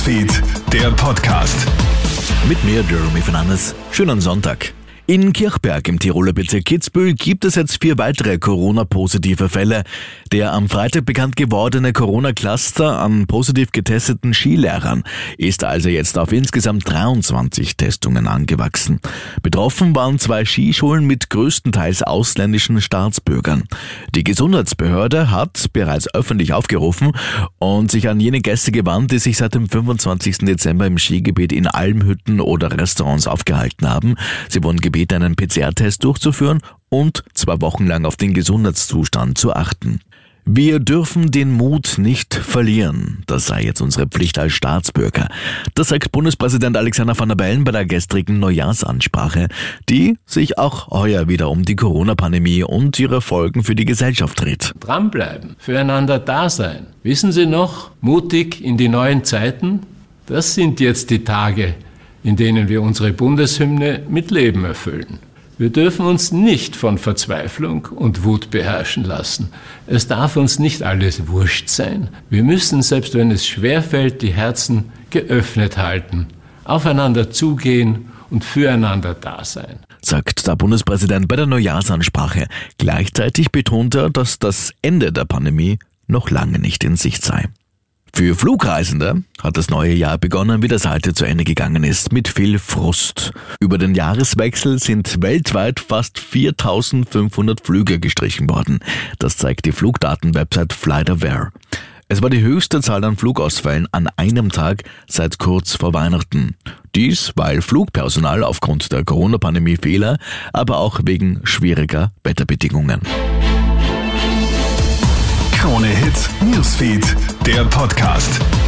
Newsfeed, der Podcast. Mit mir, Jeremy Fernandes. Schönen Sonntag. In Kirchberg im Tiroler Bezirk Kitzbühel gibt es jetzt vier weitere Corona-positive Fälle. Der am Freitag bekannt gewordene Corona-Cluster an positiv getesteten Skilehrern ist also jetzt auf insgesamt 23 Testungen angewachsen. Betroffen waren zwei Skischulen mit größtenteils ausländischen Staatsbürgern. Die Gesundheitsbehörde hat bereits öffentlich aufgerufen und sich an jene Gäste gewandt, die sich seit dem 25. Dezember im Skigebiet in Almhütten oder Restaurants aufgehalten haben. Sie wurden gebeten, gebeten, einen PCR-Test durchzuführen und zwei Wochen lang auf den Gesundheitszustand zu achten. Wir dürfen den Mut nicht verlieren. Das sei jetzt unsere Pflicht als Staatsbürger. Das sagt Bundespräsident Alexander van der Bellen bei der gestrigen Neujahrsansprache, die sich auch heuer wieder um die Corona-Pandemie und ihre Folgen für die Gesellschaft dreht. Dranbleiben, füreinander da sein. Wissen Sie noch, mutig in die neuen Zeiten? Das sind jetzt die Tage, in denen wir unsere Bundeshymne mit Leben erfüllen. Wir dürfen uns nicht von Verzweiflung und Wut beherrschen lassen. Es darf uns nicht alles wurscht sein. Wir müssen, selbst wenn es schwerfällt, die Herzen geöffnet halten, aufeinander zugehen und füreinander da sein. Sagt der Bundespräsident bei der Neujahrsansprache. Gleichzeitig betont er, dass das Ende der Pandemie noch lange nicht in Sicht sei. Für Flugreisende hat das neue Jahr begonnen, wie das alte zu Ende gegangen ist, mit viel Frust. Über den Jahreswechsel sind weltweit fast 4500 Flüge gestrichen worden. Das zeigt die Flugdatenwebsite FlightAware. Es war die höchste Zahl an Flugausfällen an einem Tag seit kurz vor Weihnachten. Dies, weil Flugpersonal aufgrund der Corona-Pandemie Fehler, aber auch wegen schwieriger Wetterbedingungen. Krone Hits, Newsfeed, der Podcast.